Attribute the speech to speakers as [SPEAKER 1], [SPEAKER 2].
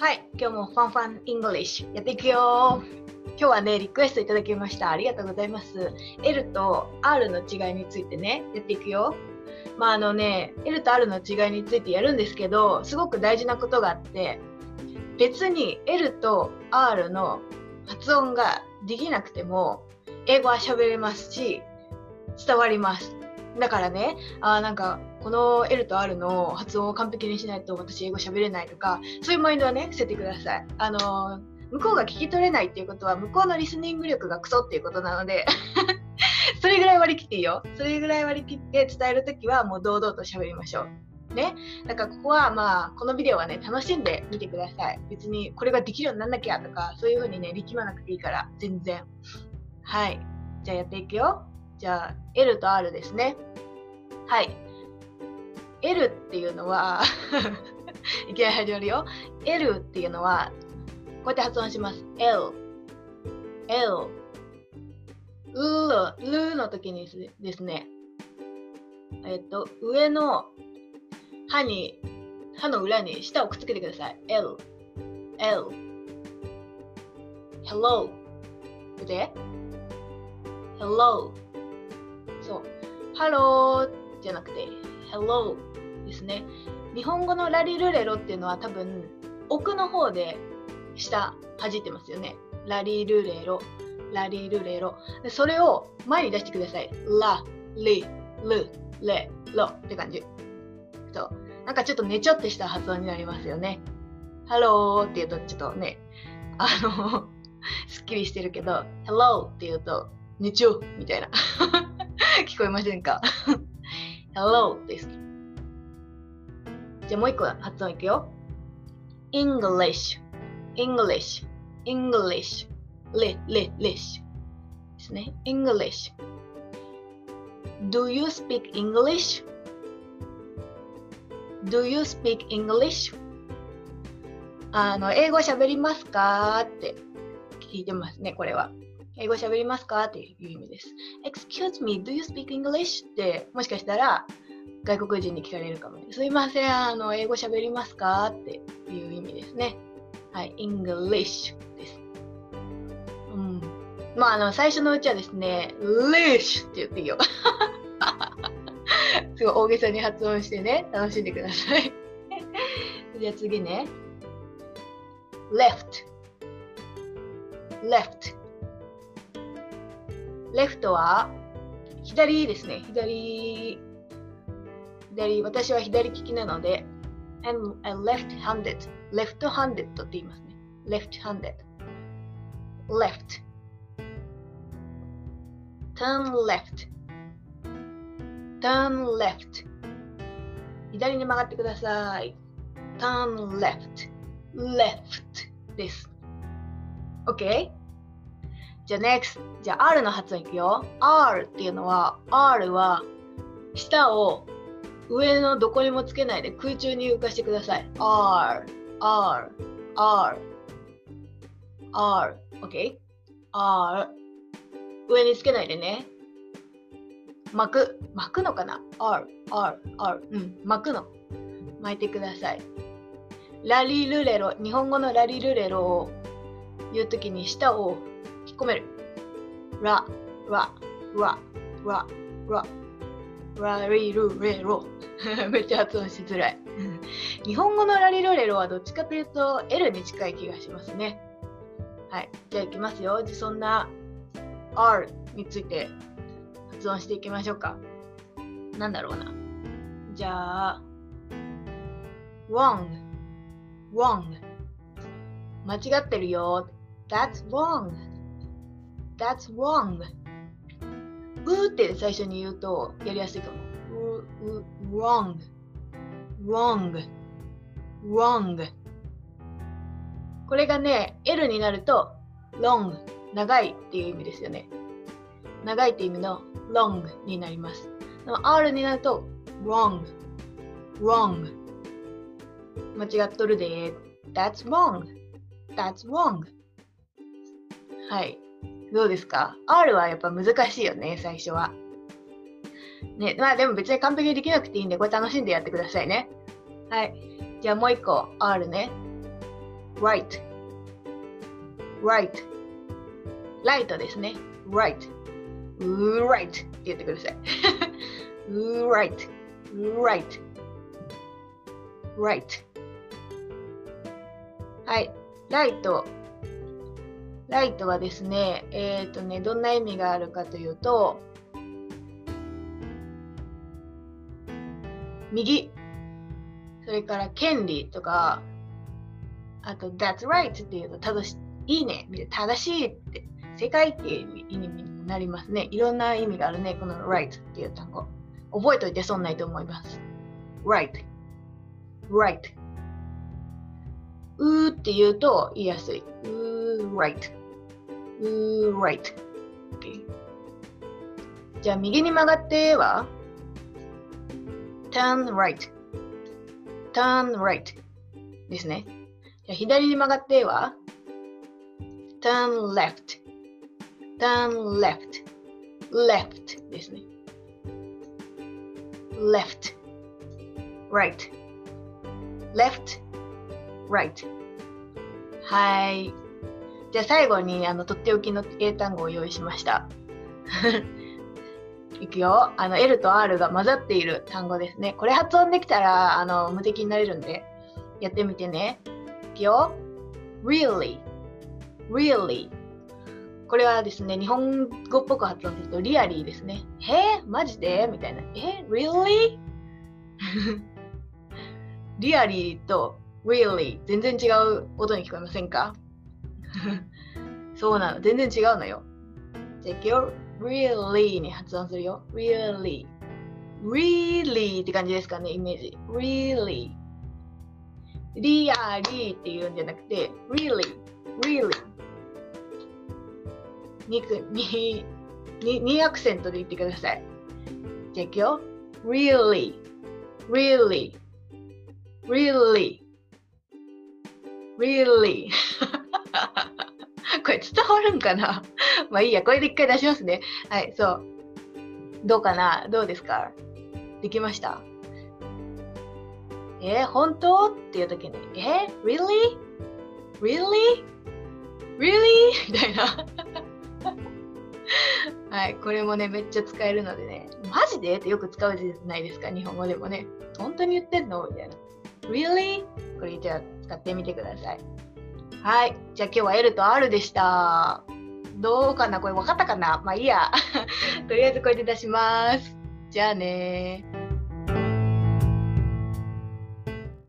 [SPEAKER 1] はい、今日も Fun Fun English やっていくよ今日はね、リクエストいただきました。ありがとうございます。L と R の違いについてね、やっていくよ。まああのね、L と R の違いについてやるんですけど、すごく大事なことがあって、別に L と R の発音ができなくても、英語は喋れますし、伝わります。だからね、あなんかこの L と R の発音を完璧にしないと私英語喋れないとか、そういうマインドはね、捨ててください。あの向こうが聞き取れないっていうことは、向こうのリスニング力がクソっていうことなので、それぐらい割り切っていいよ。それぐらい割り切って伝えるときはもう堂々と喋りましょう。ね。だからここはまあ、このビデオはね、楽しんでみてください。別にこれができるようになんなきゃとか、そういうふうにね、力まなくていいから、全然。はい。じゃあやっていくよ。じゃあ、L と R ですね。はい。L っていうのは、いきなり始まるよ。L っていうのは、こうやって発音します。L。L。ルルの時にですね、えっと、上の歯に、歯の裏に舌をくっつけてください。L。L。Hello。で Hello。そう。Hello じゃなくて Hello ですね。日本語のラリルレロっていうのは多分奥の方で下弾いてますよね。ラリルレロ。ラリルレロ。それを前に出してください。ラ、リ、ル、レ、ロって感じ。そう。なんかちょっとねちょってした発音になりますよね。ハローって言うとちょっとね、あの、すっきりしてるけど、Hello って言うと、ねちょみたいな。聞こえませんか？?Hello です。じゃあもう一個発音いくよ。English, English, English, レ、レ、レシですね。English. Do you speak English? Do you speak English? あの、英語喋りますかって聞いてますね、これは。英語喋りますか？っていう意味です。Excuse me, do you speak English? って、もしかしたら外国人に聞かれるかも、ね。すいません、あの、英語喋りますか？っていう意味ですね。はい、English です。うん。まあ、あの、最初のうちはですね、lish って言っていいよ。すごい大げさに発音してね、楽しんでください。じゃあ次ね。left, left. Left は左ですね。左、左、私は左利きなので、I'm left-handed, left-handed って言いますね。left-handed, left, turn left, turn left 左に曲がってください。turn left, left です。OK? じゃあ next じゃあ R の発音いくよ。R っていうのは R は舌を上のどこにもつけないで空中に浮かしてください。R R R R OK? R 上につけないでね。巻く。巻くのかな ?R R R うん。巻くの。巻いてください。ラリルレロ。日本語のラリルレロを言うときに舌を込める。ラ、ラ、ラ、ラ、ラ、ラリルレロ。めっちゃ発音しづらい。日本語のラリルレロはどっちかというと L に近い気がしますね。はい。じゃあいきますよ。じゃそんな R について発音していきましょうか。なんだろうな。じゃあ、wrong, wrong. 間違ってるよ。That's wrong. That's wrong. うーって最初に言うとやりやすいかも。wrong. wrong. wrong. これがね、L になると long. 長いっていう意味ですよね。長いって意味の long になります。でも R になると wrong. wrong. 間違っとるで。That's wrong. That's wrong. はい。どうですか ?R はやっぱ難しいよね、最初は。ね、まあでも別に完璧にできなくていいんで、これ楽しんでやってくださいね。はい。じゃあもう一個 R ね。right right ライトですね。Right right って言ってください。Right right right はい。ライト。ライトはですねえっ、ー、とねどんな意味があるかというと右それから権利とかあと That's right っていうと正しいいいね正しいって正解っていう意味になりますね。いろんな意味があるねこの right っていう単語。覚えておいて損ないと思います。right right うーって言うと言いやすい。うー right。うー right。Okay. じゃあ右に曲がっては turn right。turn right ですね。じゃあ左に曲がっては turn left。turn left。left ですね。left。right。left。right はい じゃあ最後にあのとっておきの英単語を用意しました。いくよ。あの L と R が混ざっている単語ですね。これ発音できたらあの無敵になれるんでやってみてね。いくよ。Really? Really? これはですね、日本語っぽく発音するとリアリーですね。え？ー、マジで？みたいな。え？Really? リアリーと really 全然違う音に聞こえませんか？そうなの。全然違うのよ。じゃあ、いくよ。really に発音するよ。really。really って感じですかね、イメージ。really。リアリーっていうんじゃなくて、really。really。ににににアクセントで言ってください。じゃあ、いくよ。really。really。really。really これ伝わるんかな？まあいいや、これで一回出しますね。はい、そう。どうかな？どうですか？できました？えー、本当？っていう時に、えー、really? really? really? みたいな。はい、これもね、めっちゃ使えるのでね、マジで？ってよく使うじゃないですか、日本語でもね。本当に言ってんの？みたいな。Really? これじゃあ使ってみてください。はい。じゃあ今日は L と R でした。どうかな？これ分かったかな？まあいいや。とりあえずこれで出します。じゃあね